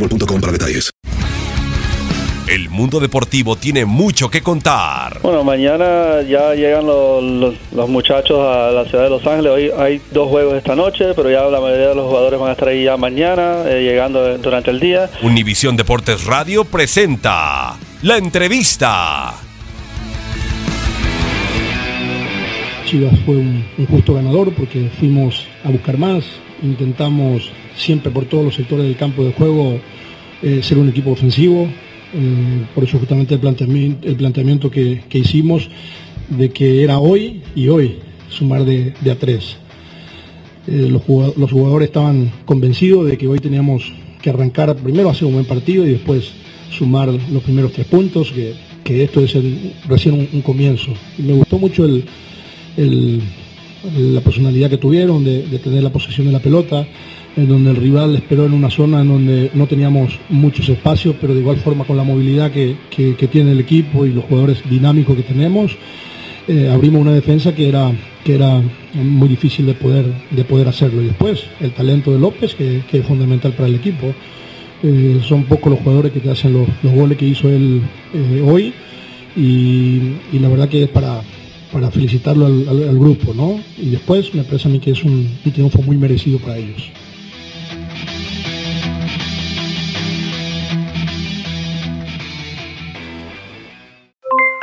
boostmobile.com para detalles. El mundo deportivo tiene mucho que contar. Bueno, mañana ya llegan los, los- los muchachos a la ciudad de Los Ángeles. Hoy hay dos juegos esta noche, pero ya la mayoría de los jugadores van a estar ahí ya mañana, eh, llegando durante el día. Univisión Deportes Radio presenta la entrevista. Chivas fue un, un justo ganador porque fuimos a buscar más, intentamos siempre por todos los sectores del campo de juego eh, ser un equipo ofensivo, eh, por eso justamente el planteamiento, el planteamiento que, que hicimos de que era hoy y hoy sumar de, de a tres. Eh, los, jugado- los jugadores estaban convencidos de que hoy teníamos que arrancar primero hacer un buen partido y después sumar los primeros tres puntos, que, que esto es recién un, comienzo. Me gustó mucho el- la personalidad que tuvieron de, de tener la posesión de la pelota, en donde el rival esperó en una zona en donde no teníamos muchos espacios, pero de igual forma con la movilidad que, que- tiene el equipo y los jugadores dinámicos que tenemos, eh, abrimos una defensa que era, que era muy difícil de poder, de poder hacerlo. Y después el talento de López, que, que es fundamental para el equipo. Eh, son pocos los jugadores que te hacen los, los goles que hizo él eh, hoy y, la verdad que es para, para felicitarlo al grupo, ¿no? Y después me parece a mí que es un, un triunfo muy merecido para ellos.